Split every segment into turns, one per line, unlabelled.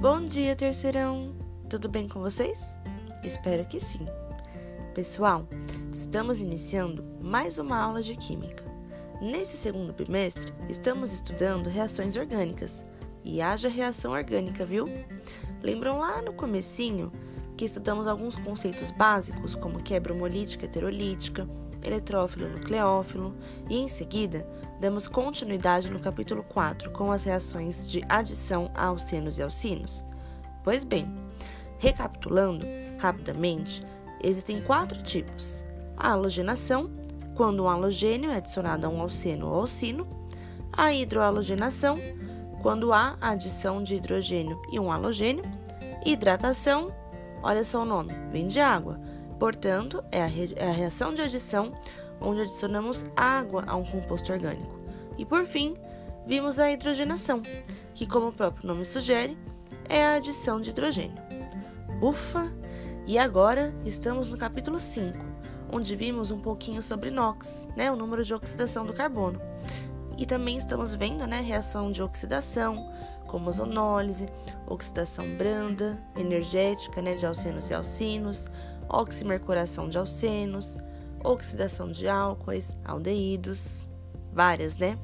Bom dia, terceirão! Tudo bem com vocês? Espero que sim. Pessoal, estamos iniciando mais uma aula de Química. Nesse segundo bimestre, estamos estudando reações orgânicas. E haja reação orgânica, viu? Lembram lá no comecinho que estudamos alguns conceitos básicos, como quebra homolítica heterolítica, eletrófilo nucleófilo, e em seguida damos continuidade no capítulo 4 com as reações de adição a alcenos e alcinos? Pois bem, recapitulando rapidamente, existem quatro tipos: a halogenação, quando um halogênio é adicionado a um alceno ou alcino, a hidrohalogenação, quando há a adição de hidrogênio e um halogênio, hidratação, olha só o nome, vem de água, portanto, é a, é a reação de adição onde adicionamos água a um composto orgânico. E por fim, vimos a hidrogenação, que, como o próprio nome sugere, é a adição de hidrogênio. Ufa! E agora estamos no capítulo 5, onde vimos um pouquinho sobre NOx, né, o número de oxidação do carbono. E também estamos vendo né, reação de oxidação, como ozonólise, oxidação branda, energética né, de alcenos e alcinos, oximercuração de alcenos, oxidação de álcoois, aldeídos, várias, né?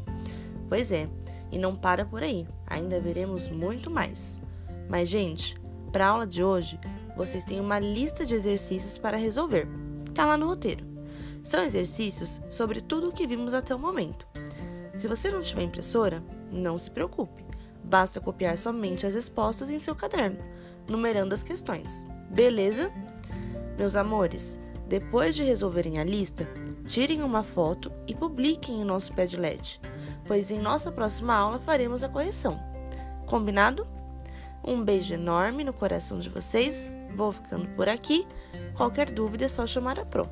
Pois é, e não para por aí, ainda veremos muito mais. Mas, gente, para a aula de hoje, vocês têm uma lista de exercícios para resolver. Tá lá no roteiro. São exercícios sobre tudo o que vimos até o momento. Se você não tiver impressora, não se preocupe. Basta copiar somente as respostas em seu caderno, numerando as questões. Beleza? Meus amores, depois de resolverem a lista, tirem uma foto e publiquem em nosso Padlet, pois em nossa próxima aula faremos a correção. Combinado? Um beijo enorme no coração de vocês. Vou ficando por aqui. Qualquer dúvida é só chamar a Pro.